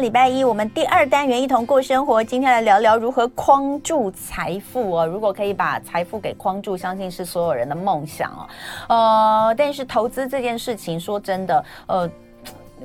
礼拜一，我们第二单元一同过生活。今天来聊聊如何框住财富哦。如果可以把财富给框住，相信是所有人的梦想哦。呃，但是投资这件事情，说真的，呃。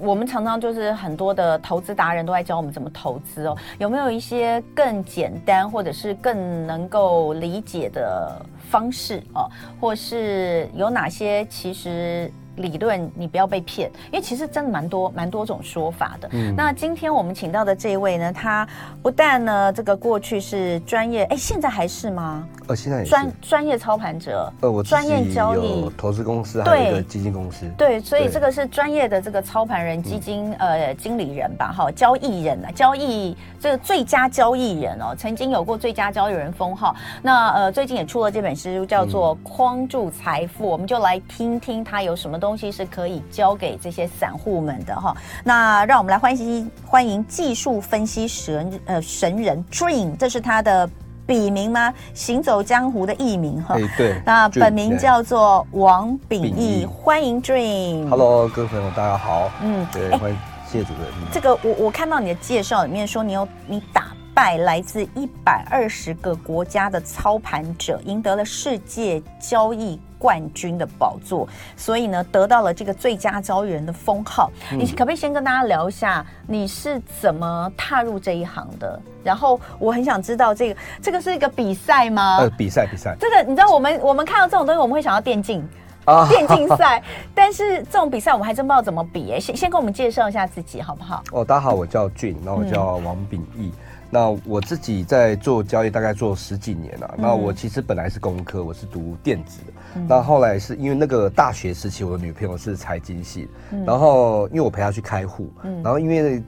我们常常就是很多的投资达人都在教我们怎么投资哦，有没有一些更简单或者是更能够理解的方式哦，或是有哪些其实？理论，你不要被骗，因为其实真的蛮多蛮多种说法的。嗯，那今天我们请到的这一位呢，他不但呢这个过去是专业，哎，现在还是吗？呃，现在专专业操盘者。呃，我专业交易投资公司还有一个基金公司。对，所以这个是专业的这个操盘人、基金呃经理人吧？哈，交易人啊，交易这个最佳交易人哦，曾经有过最佳交易人封号。那呃，最近也出了这本书，叫做《框住财富》，我们就来听听他有什么东西是可以教给这些散户们的哈。那让我们来欢迎欢迎技术分析神呃神人 Dream，这是他的笔名吗？行走江湖的艺名哈。对。那本名叫做王秉义，欢迎 Dream。Hello，各位朋友，大家好。嗯，对，欢迎谢谢主持人。这个我我看到你的介绍里面说你有你打败来自一百二十个国家的操盘者，赢得了世界交易冠军的宝座，所以呢，得到了这个最佳交易人的封号。嗯、你可不可以先跟大家聊一下你是怎么踏入这一行的？然后我很想知道这个这个是一个比赛吗？呃，比赛比赛。这个你知道，我们我们看到这种东西，我们会想到电竞啊，电竞赛。但是这种比赛我们还真不知道怎么比哎。先先跟我们介绍一下自己好不好？哦，大家好，我叫俊，然后我叫王秉义。嗯那我自己在做交易，大概做十几年了。那我其实本来是工科，我是读电子的。那后来是因为那个大学时期，我的女朋友是财经系，然后因为我陪她去开户，然后因为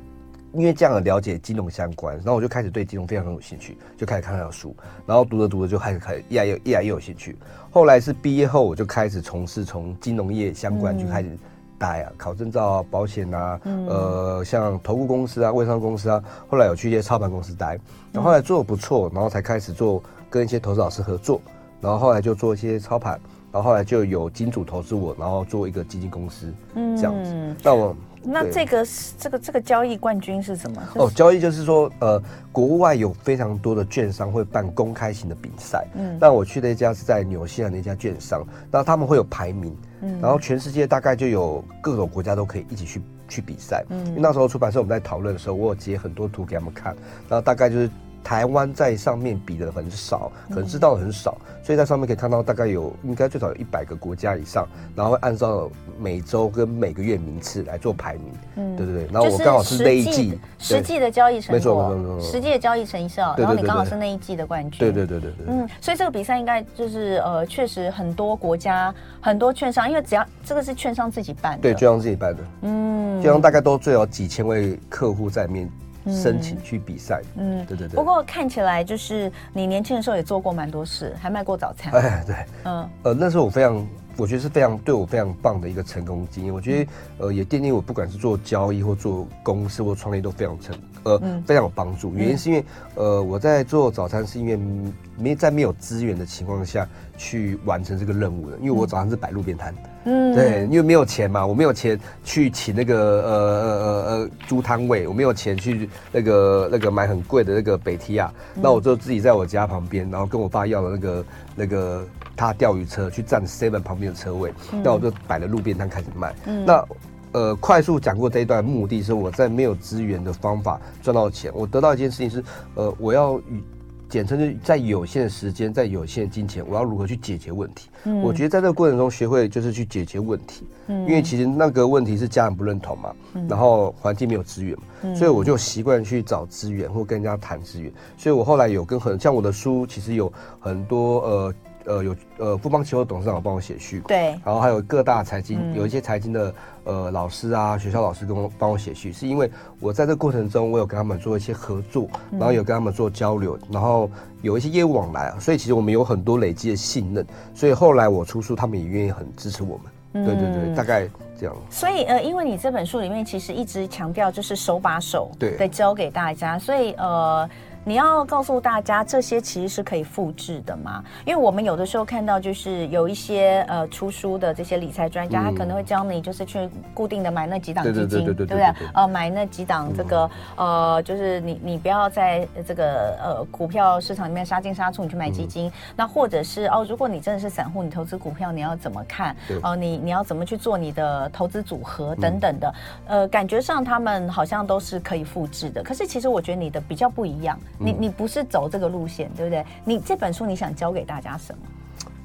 因为这样的了解金融相关，然后我就开始对金融非常有兴趣，就开始看她的书，然后读着读着就开始开始越来越越来越有兴趣。后来是毕业后，我就开始从事从金融业相关就开始。带啊，考证照啊，保险啊，嗯、呃，像投顾公司啊、微商公司啊，后来有去一些操盘公司待，然后后来做的不错，然后才开始做跟一些投资老师合作，然后后来就做一些操盘，然后后来就有金主投资我，然后做一个基金公司，嗯，这样子。那我那这个是这个这个交易冠军是什么？哦，交易就是说，呃，国外有非常多的券商会办公开型的比赛，嗯，那我去的一家是在纽西兰的一家券商，那他们会有排名。嗯，然后全世界大概就有各种国家都可以一起去去比赛。嗯，因为那时候出版社我们在讨论的时候，我有截很多图给他们看，然后大概就是。台湾在上面比的很少，可能知道的很少，嗯、所以在上面可以看到大概有应该最少有一百个国家以上，然后会按照每周跟每个月名次来做排名。嗯，对对对。然后我刚好是那一季实际的交易成果，没错没错没错，实际的交易成效，然后你刚好是那一季的冠军。对对对对对。嗯，所以这个比赛应该就是呃，确实很多国家很多券商，因为只要这个是券商自己办的，对，券商自己办的。嗯，券商大概都最少几千位客户在面。申请去比赛，嗯，对对对。不过看起来就是你年轻的时候也做过蛮多事，还卖过早餐。哎，对，嗯，呃，那时候我非常，我觉得是非常对我非常棒的一个成功经验。我觉得，呃，也奠定我不管是做交易或做公司或创业都非常成，呃，非常有帮助。原因是因为，呃，我在做早餐是因为没在没有资源的情况下去完成这个任务的，因为我早上是摆路边摊。嗯，对，因为没有钱嘛，我没有钱去请那个呃呃呃呃租摊位，我没有钱去那个那个买很贵的那个北提亚，嗯、那我就自己在我家旁边，然后跟我爸要了那个那个他钓鱼车去占 seven 旁边的车位，那、嗯、我就摆了路边摊开始卖。嗯、那呃，快速讲过这一段目的是我在没有资源的方法赚到钱，我得到一件事情是，呃，我要与。简称就是在有限的时间，在有限的金钱，我要如何去解决问题？嗯，我觉得在这个过程中学会就是去解决问题。嗯，因为其实那个问题是家人不认同嘛，嗯，然后环境没有资源嘛，嗯，所以我就习惯去找资源或跟人家谈资源。所以我后来有跟很像我的书，其实有很多呃。呃，有呃，富邦期货董事长帮我写序，对，然后还有各大财经，嗯、有一些财经的呃老师啊，学校老师跟我帮我写序，是因为我在这过程中，我有跟他们做一些合作，然后有跟他们做交流，然后有一些业务往来啊，所以其实我们有很多累积的信任，所以后来我出书，他们也愿意很支持我们，嗯、对对对，大概这样。所以呃，因为你这本书里面其实一直强调就是手把手对。教给大家，所以呃。你要告诉大家这些其实是可以复制的嘛？因为我们有的时候看到就是有一些呃出书的这些理财专家，他可能会教你就是去固定的买那几档基金，对不对？呃，买那几档这个呃，就是你你不要在这个呃股票市场里面杀进杀出，你去买基金。那或者是哦，如果你真的是散户，你投资股票你要怎么看？哦，你你要怎么去做你的投资组合等等的？呃，感觉上他们好像都是可以复制的，可是其实我觉得你的比较不一样。你你不是走这个路线，对不对？你这本书你想教给大家什么？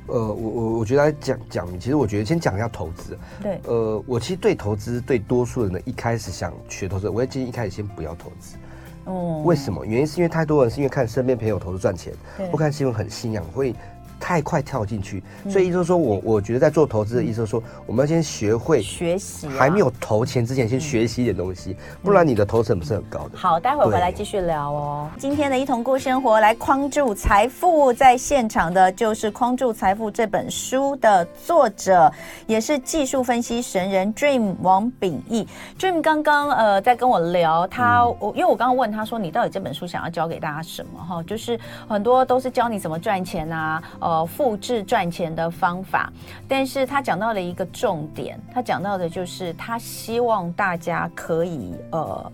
呃，我我我觉得来讲讲，其实我觉得先讲一下投资。对，呃，我其实对投资，对多数人的，一开始想学投资，我也建议一开始先不要投资。哦，为什么？原因是因为太多人是因为看身边朋友投资赚钱，不看新闻很信仰，会。太快跳进去，所以意思是说我我觉得在做投资的意思是说，我们要先学会学习，还没有投钱之前先学习一点东西，不然你的投成本是很高的。好，待会回来继续聊哦。今天的一同过生活来框住财富，在现场的就是《框住财富》这本书的作者，也是技术分析神人 Dream 王秉义。Dream 刚刚呃在跟我聊，他我因为我刚刚问他说，你到底这本书想要教给大家什么哈？就是很多都是教你怎么赚钱啊，呃。呃，复制赚钱的方法，但是他讲到了一个重点，他讲到的就是他希望大家可以呃。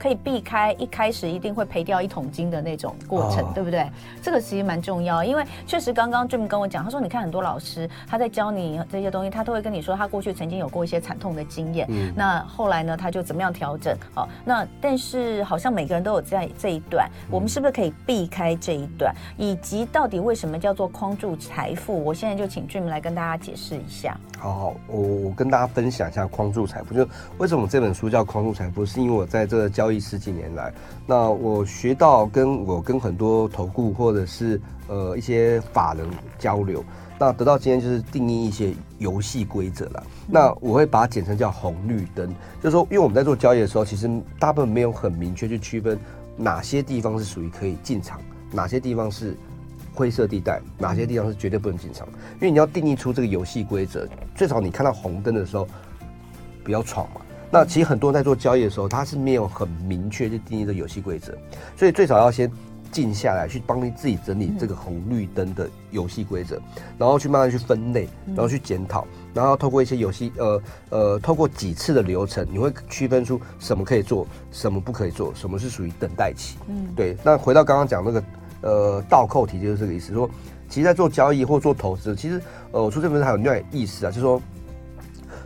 可以避开一开始一定会赔掉一桶金的那种过程，oh. 对不对？这个其实蛮重要，因为确实刚刚 Dream 跟我讲，他说你看很多老师他在教你这些东西，他都会跟你说他过去曾经有过一些惨痛的经验，嗯，那后来呢他就怎么样调整？好，那但是好像每个人都有在这一段，我们是不是可以避开这一段？以及到底为什么叫做框住财富？我现在就请 Dream 来跟大家解释一下。好好，我我跟大家分享一下框住财富，就为什么这本书叫框住财富，是因为我在这个教。十几年来，那我学到跟我跟很多投顾或者是呃一些法人交流，那得到今天就是定义一些游戏规则了。那我会把它简称叫红绿灯，就是说，因为我们在做交易的时候，其实大部分没有很明确去区分哪些地方是属于可以进场，哪些地方是灰色地带，哪些地方是绝对不能进场。因为你要定义出这个游戏规则，最少你看到红灯的时候不要闯嘛。那其实很多人在做交易的时候，他是没有很明确去定义这游戏规则，所以最少要先静下来，去帮你自己整理这个红绿灯的游戏规则，然后去慢慢去分类，然后去检讨，然后透过一些游戏，呃呃，透过几次的流程，你会区分出什么可以做，什么不可以做，什么是属于等待期。嗯，对。那回到刚刚讲那个，呃，倒扣题就是这个意思，说，其实，在做交易或做投资，其实，呃，我说这本书还有另外意思啊，就是说。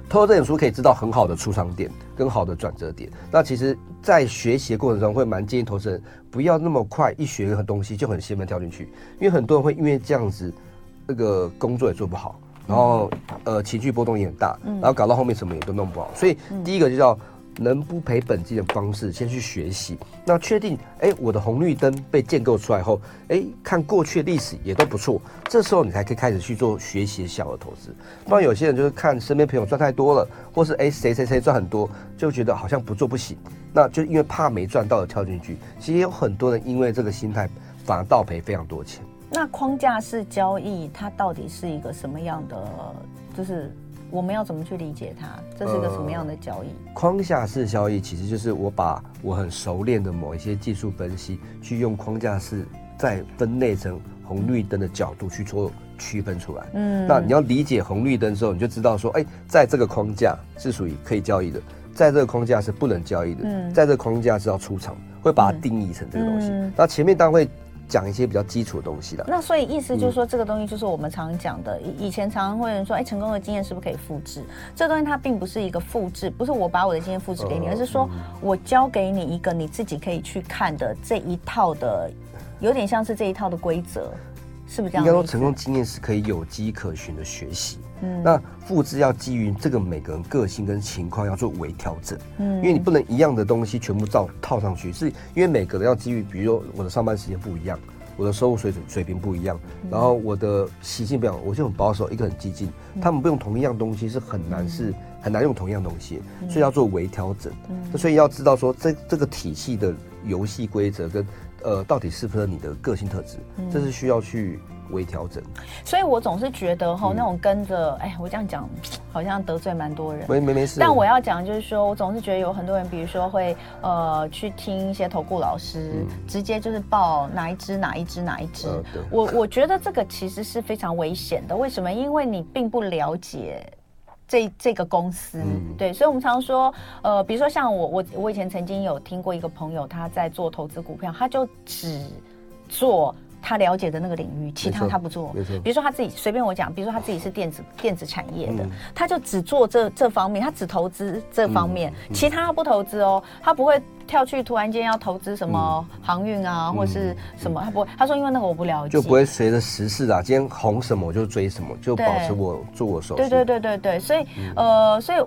透过这本书可以知道很好的出场点跟好的转折点。那其实，在学习的过程中，会蛮建议投资人不要那么快一学一个东西就很兴奋跳进去，因为很多人会因为这样子，那个工作也做不好，然后呃情绪波动也很大，然后搞到后面什么也都弄不好。所以第一个就叫。能不赔本金的方式，先去学习。那确定，哎，我的红绿灯被建构出来后，哎，看过去历史也都不错。这时候你才可以开始去做学习小额投资。不然有些人就是看身边朋友赚太多了，或是哎谁谁谁赚很多，就觉得好像不做不行。那就因为怕没赚到而跳进去。其实有很多人因为这个心态，反而倒赔非常多钱。那框架式交易它到底是一个什么样的？就是。我们要怎么去理解它？这是个什么样的交易？呃，框架式交易其实就是我把我很熟练的某一些技术分析，去用框架式再分类成红绿灯的角度去做区分出来。嗯，那你要理解红绿灯之后，你就知道说，哎，在这个框架是属于可以交易的，在这个框架是不能交易的，嗯，在这个框架是要出场，会把它定义成这个东西。嗯，那前面当然会。讲一些比较基础的东西了，那所以意思就是说，这个东西就是我们常讲的，以以前常常会有人说，哎，成功的经验是不是可以复制？这东西它并不是一个复制，不是我把我的经验复制给你，而是说我教给你一个你自己可以去看的这一套的，有点像是这一套的规则，是不是这样？应该说，成功经验是可以有迹可循的学习。嗯，那复制要基于这个每个人个性跟情况要做微调整，嗯，因为你不能一样的东西全部照套上去，是因为每个人要基于，比如说我的上班时间不一样，我的收入水准水平不一样，然后我的习性不一样，我就很保守，一个很激进，他们不用同一样东西是很难是很难用同样东西，所以要做微调整，嗯，所以要知道说这这个体系的游戏规则跟呃到底适不适合你的个性特质，这是需要去微调整。所以我总是觉得哈，那种跟着，哎，我这样讲好像得罪蛮多人。没没没事。但我要讲就是说，我总是觉得有很多人，比如说会呃去听一些投顾老师，直接就是报哪一支哪一支哪一支。我我觉得这个其实是非常危险的。为什么？因为你并不了解。这这个公司，嗯、对，所以我们常说，呃，比如说像我，我我以前曾经有听过一个朋友，他在做投资股票，他就只做他了解的那个领域，其他他不做。没错。比如说他自己随便我讲，比如说他自己是电子电子产业的，嗯、他就只做这这方面，他只投资这方面，其他他不投资哦，他不会。跳去突然间要投资什么航运啊，或是什么？他不会，他说因为那个我不了解，就不会随着时事啊，今天红什么我就追什么，就保持我做我手。对对对对对，所以呃，所以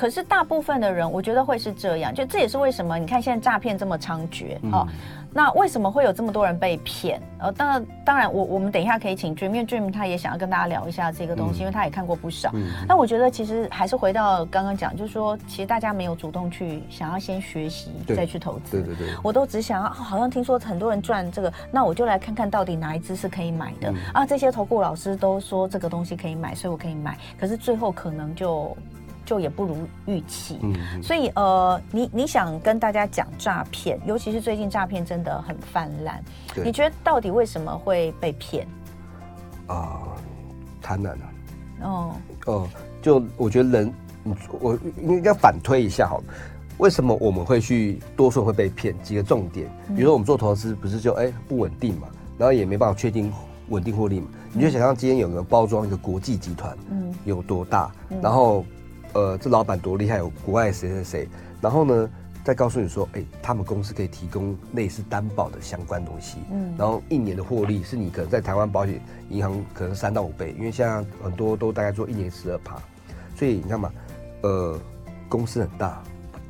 可是大部分的人，我觉得会是这样，就这也是为什么你看现在诈骗这么猖獗啊。那为什么会有这么多人被骗？呃，当然，当然，我我们等一下可以请 Dream，因为 Dream 他也想要跟大家聊一下这个东西，嗯、因为他也看过不少。嗯。那我觉得其实还是回到刚刚讲，就是说，其实大家没有主动去想要先学习再去投资。对对对。我都只想要，好像听说很多人赚这个，那我就来看看到底哪一支是可以买的、嗯、啊？这些投顾老师都说这个东西可以买，所以我可以买。可是最后可能就。就也不如预期，嗯嗯，所以呃，你你想跟大家讲诈骗，尤其是最近诈骗真的很泛滥，你觉得到底为什么会被骗？啊，贪婪啊！哦哦，就我觉得人，我应该反推一下好了，为什么我们会去多数会被骗？几个重点，比如说我们做投资，不是就哎、欸、不稳定嘛，然后也没办法确定稳定获利嘛？嗯、你就想象今天有个包装一个国际集团，嗯，有多大，嗯、然后。呃，这老板多厉害，有国外谁谁谁，然后呢，再告诉你说，哎，他们公司可以提供类似担保的相关东西，嗯，然后一年的获利是你可能在台湾保险银行可能三到五倍，因为现在很多都大概做一年十二趴，所以你看嘛，呃，公司很大，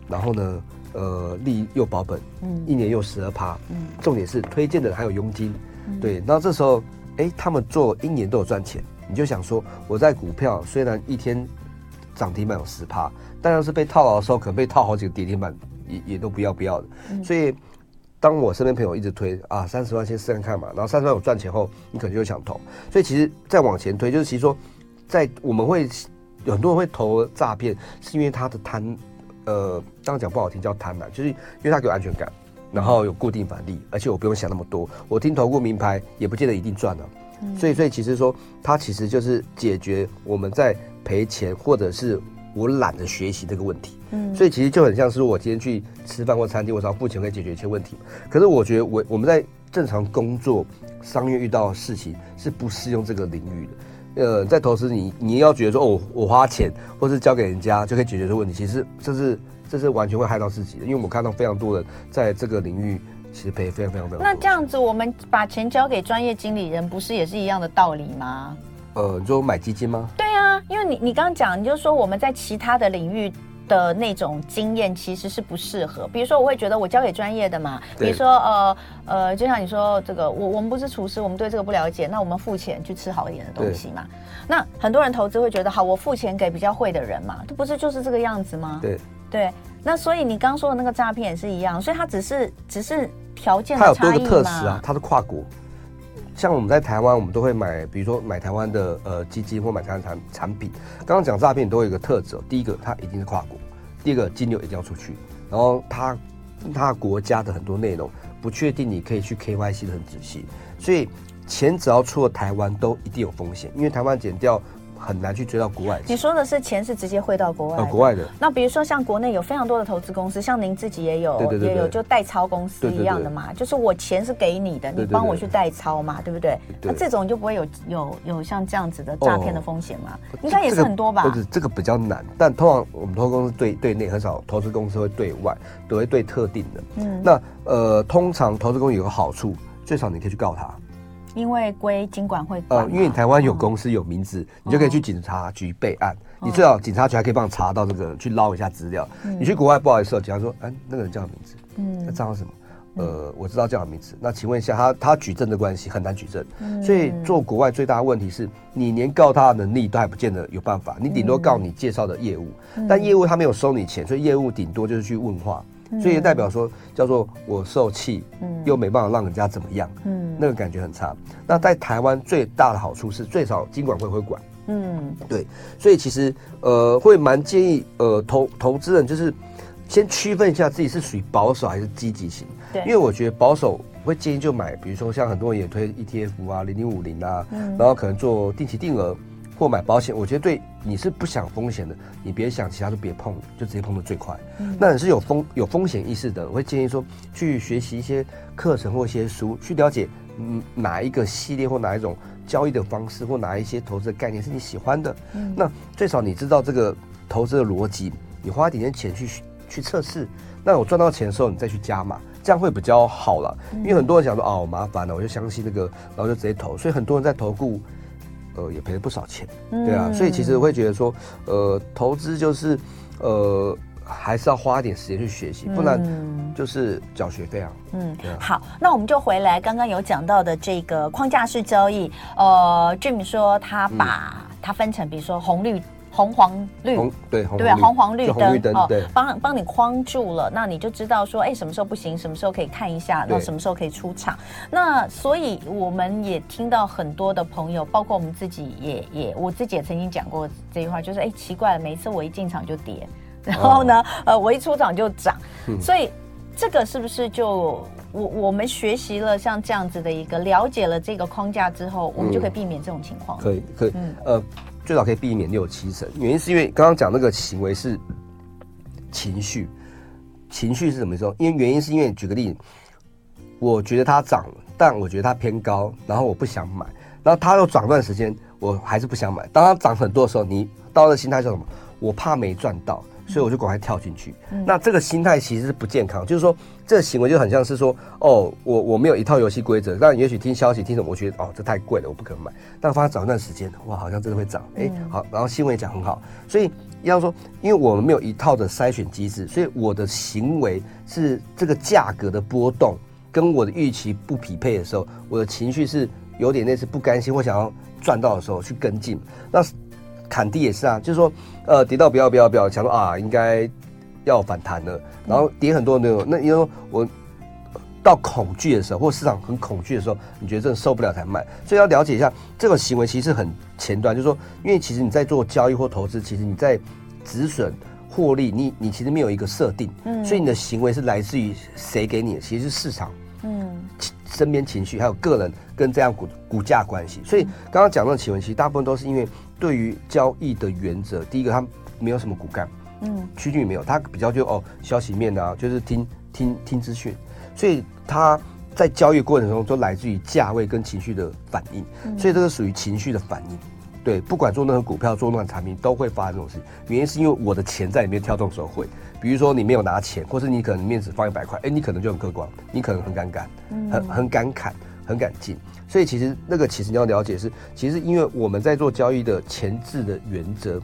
然后呢，呃，利又保本，嗯，一年又十二趴，嗯，重点是推荐的还有佣金，嗯、对，那这时候，哎，他们做一年都有赚钱，你就想说，我在股票虽然一天。涨停板有十趴，但要是被套牢的时候，可能被套好几个跌停板，也也都不要不要的。嗯、所以，当我身边朋友一直推啊，三十万先试试看嘛，然后三十万有赚钱后，你可能就会想投。所以其实再往前推，就是其实说，在我们会有很多人会投诈骗，是因为他的贪，呃，刚刚讲不好听叫贪婪，就是因为他给我安全感，然后有固定返利，而且我不用想那么多，我听投顾名牌也不见得一定赚了。嗯、所以，所以其实说，它其实就是解决我们在。赔钱，或者是我懒得学习这个问题，嗯，所以其实就很像是我今天去吃饭或餐厅，我只要付钱可以解决一些问题。可是我觉得我我们在正常工作、商业遇到的事情是不适用这个领域的。呃，在投资你你要觉得说哦，我花钱或是交给人家就可以解决这个问题，其实这是这是完全会害到自己的。因为我看到非常多人在这个领域其实赔非常非常非常。那这样子，我们把钱交给专业经理人，不是也是一样的道理吗？呃，你说买基金吗？对啊，因为你你刚刚讲，你就说我们在其他的领域的那种经验其实是不适合。比如说，我会觉得我交给专业的嘛。对比如说，呃呃，就像你说这个，我我们不是厨师，我们对这个不了解，那我们付钱去吃好一点的东西嘛。对那很多人投资会觉得，好，我付钱给比较会的人嘛，这不是就是这个样子吗？对对。那所以你刚刚说的那个诈骗也是一样，所以他只是只是条件。它有多个特色啊，它是跨国。像我们在台湾，我们都会买，比如说买台湾的呃基金或买台湾产产品。刚刚讲诈骗都有一个特质，第一个它一定是跨国，第二个金流一定要出去，然后它它国家的很多内容不确定，你可以去 KYC 的很仔细，所以钱只要出了台湾都一定有风险，因为台湾检调。很难去追到国外。你说的是钱是直接汇到国外？呃，国外的。那比如说像国内有非常多的投资公司，像您自己也有，对对对对也有就代操公司一样的嘛，就是我钱是给你的，你帮我去代操嘛，对不对？那这种就不会有有有像这样子的诈骗的风险嘛？哦、应该也是很多吧？不是，这个比较难。但通常我们投资公司对对内很少，投资公司会对外，都会对特定的。嗯。那呃，通常投资公司有个好处，最少你可以去告他。因为归经管会管，呃，因为你台湾有公司有名字，你就可以去警察局备案。你最好警察局还可以帮你查到这个，去捞一下资料。你去国外不好意思，警察说，哎，那个人叫什么名字？嗯，那账号什么？呃，我知道叫什么名字。那请问一下，他他举证的关系很难举证，所以做国外最大的问题是你连告他的能力都还不见得有办法，你顶多告你介绍的业务，但业务他没有收你钱，所以业务顶多就是去问话。嗯、所以也代表说叫做我受气，嗯，又没办法让人家怎么样，嗯，那个感觉很差。那在台湾最大的好处是最少金管会会管，嗯，对，所以其实呃会蛮建议呃投投资人就是先区分一下自己是属于保守还是积极型，对，因为我觉得保守会建议就买，比如说像很多人也推 ETF 啊零零五零啊，嗯，然后可能做定期定额。或买保险，我觉得对你是不想风险的，你别想其他都别碰，就直接碰的最快。嗯、那你是有风有风险意识的，我会建议说去学习一些课程或一些书，去了解嗯哪一个系列或哪一种交易的方式或哪一些投资的概念是你喜欢的。嗯、那最少你知道这个投资的逻辑，你花一点点钱去去测试，那我赚到钱的时候你再去加码，这样会比较好了。因为很多人想说哦麻烦了，我就相信那个，然后就直接投，所以很多人在投顾。呃，也赔了不少钱，对啊，嗯、所以其实我会觉得说，呃，投资就是，呃，还是要花一点时间去学习，不然就是缴学费啊。嗯，啊、好，那我们就回来刚刚有讲到的这个框架式交易，呃，Jim 说他把它分成，比如说红绿。红黄绿，红对红对啊，红黄绿灯哦，对，帮帮你框住了，那你就知道说，哎，什么时候不行，什么时候可以看一下，那什么时候可以出场。那所以我们也听到很多的朋友，包括我们自己也也，我自己也曾经讲过这句话，就是哎，奇怪了，每一次我一进场就跌，然后呢，呃，我一出场就涨，所以这个是不是就我我们学习了像这样子的一个了解了这个框架之后，我们就可以避免这种情况？可以可以，嗯。呃。最少可以避免六七成，原因是因为刚刚讲那个行为是情绪，情绪是什么时候？因为原因是因为举个例子，我觉得它涨了，但我觉得它偏高，然后我不想买，然后它又涨段时间，我还是不想买。当它涨很多的时候，你到了心态是什么？我怕没赚到。所以我就赶快跳进去。嗯、那这个心态其实是不健康，就是说这个行为就很像是说，哦，我我没有一套游戏规则，但也许听消息听什么，我觉得哦这太贵了，我不可能买。但发现涨一段时间，哇，好像真的会涨，哎、欸，好，然后新闻也讲很好。所以要说，因为我们没有一套的筛选机制，所以我的行为是这个价格的波动跟我的预期不匹配的时候，我的情绪是有点类似不甘心或想要赚到的时候去跟进。那砍低也是啊，就是说，呃，跌到不要不要不要，想说啊，应该要反弹了，然后跌很多那种，那因为我到恐惧的时候，或市场很恐惧的时候，你觉得真的受不了才卖，所以要了解一下这个行为其实很前端，就是说，因为其实你在做交易或投资，其实你在止损获利，你你其实没有一个设定，嗯，所以你的行为是来自于谁给你的？其实是市场，嗯。身边情绪还有个人跟这样股股价关系，所以刚刚讲到的企稳，其实大部分都是因为对于交易的原则，第一个它没有什么骨干，嗯，趋近于没有，它比较就哦消息面啊，就是听听听资讯，所以它在交易过程中都来自于价位跟情绪的反应，所以这个属于情绪的反应。对，不管做任何股票、做任何产品，都会发生这种事。情。原因是因为我的钱在里面跳动的时候会，比如说你没有拿钱，或是你可能面子放一百块，哎，你可能就很客观，你可能很尴尬，很很敢砍，很敢进。所以其实那个其实你要了解是，其实因为我们在做交易的前置的原则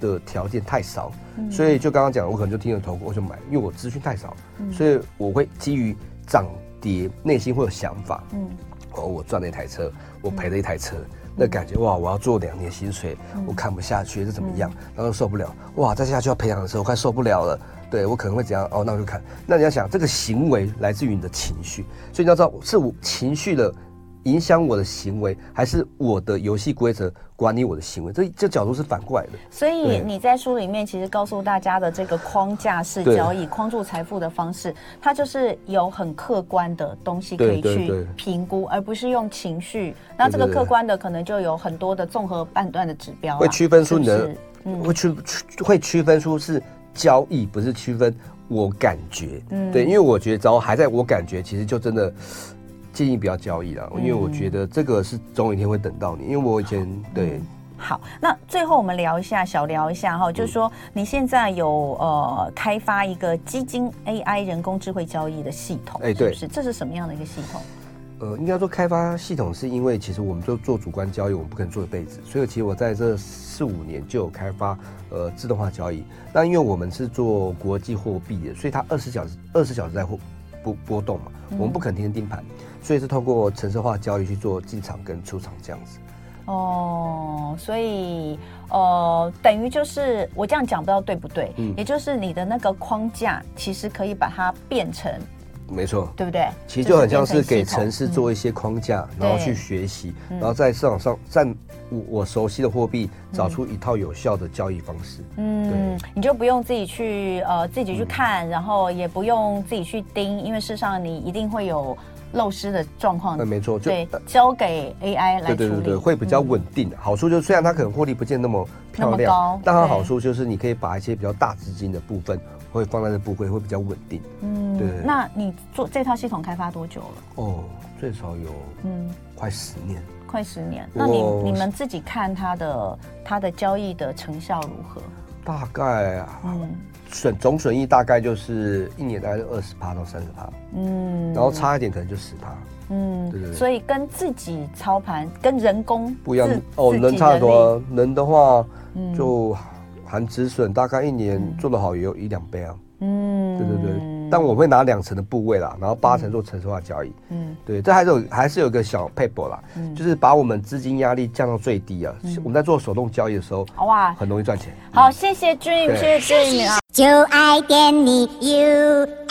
的条件太少，所以就刚刚讲，我可能就听了头我就买，因为我资讯太少，所以我会基于涨跌，内心会有想法。嗯，哦，我赚了一台车，我赔了一台车。那感觉哇，我要做两年薪水，嗯、我看不下去，这怎么样？嗯、然后受不了，哇，再下去要培养的时候，我快受不了了。对我可能会怎样？哦，那我就看。那你要想，这个行为来自于你的情绪，所以你要知道，是我情绪的影响我的行为，还是我的游戏规则管理我的行为？这这角度是反过来的。所以你在书里面其实告诉大家的这个框架式交易、框住财富的方式，它就是有很客观的东西可以去评估，而不是用情绪。那这个客观的可能就有很多的综合判断的指标，会区分出你的，嗯、会区会区分出是交易，不是区分我感觉。嗯，对，因为我觉得只要还在我感觉，其实就真的。建议不要交易了，因为我觉得这个是总有一天会等到你。因为我以前对、嗯。好，那最后我们聊一下，小聊一下哈，就是说你现在有呃开发一个基金 AI 人工智慧交易的系统，哎，对，是这是什么样的一个系统？呃，应该说开发系统是因为其实我们做做主观交易，我们不可能做一辈子，所以其实我在这四五年就有开发呃自动化交易。那因为我们是做国际货币的，所以它二十小时二十小时在波波波动嘛，我们不可能天天盯盘。所以是透过城市化交易去做进场跟出场这样子，哦，所以呃，等于就是我这样讲，不知道对不对？嗯，也就是你的那个框架，其实可以把它变成。没错，对不对？其实就很像是给城市做一些框架，嗯、然后去学习，然后在市场上在我我熟悉的货币找出一套有效的交易方式。嗯，你就不用自己去呃自己去看，嗯、然后也不用自己去盯，因为事实上你一定会有漏失的状况。那没错，就对，交给 AI 来处理。对对对对，会比较稳定。嗯、好处就是虽然它可能获利不见那么漂亮，高但它好处就是你可以把一些比较大资金的部分。会放在这部分会比较稳定。嗯，对。那你做这套系统开发多久了？哦，最少有嗯，快十年。快十年。那你你们自己看它的它的交易的成效如何？大概啊，嗯，损总损益大概就是一年大概是二十趴到三十趴。嗯，然后差一点可能就十趴。嗯，对对。所以跟自己操盘跟人工不一样哦，人差不多，人的话就。含止损大概一年做得好也有一两倍啊，嗯，对对对，但我会拿两成的部位啦，然后八成做城市化交易，嗯，对，这还是有还是有个小撇步啦，嗯，就是把我们资金压力降到最低啊，我们在做手动交易的时候，哇，很容易赚钱。好，谢谢 Dream，谢谢 Dream 啊，就爱点你 UFO。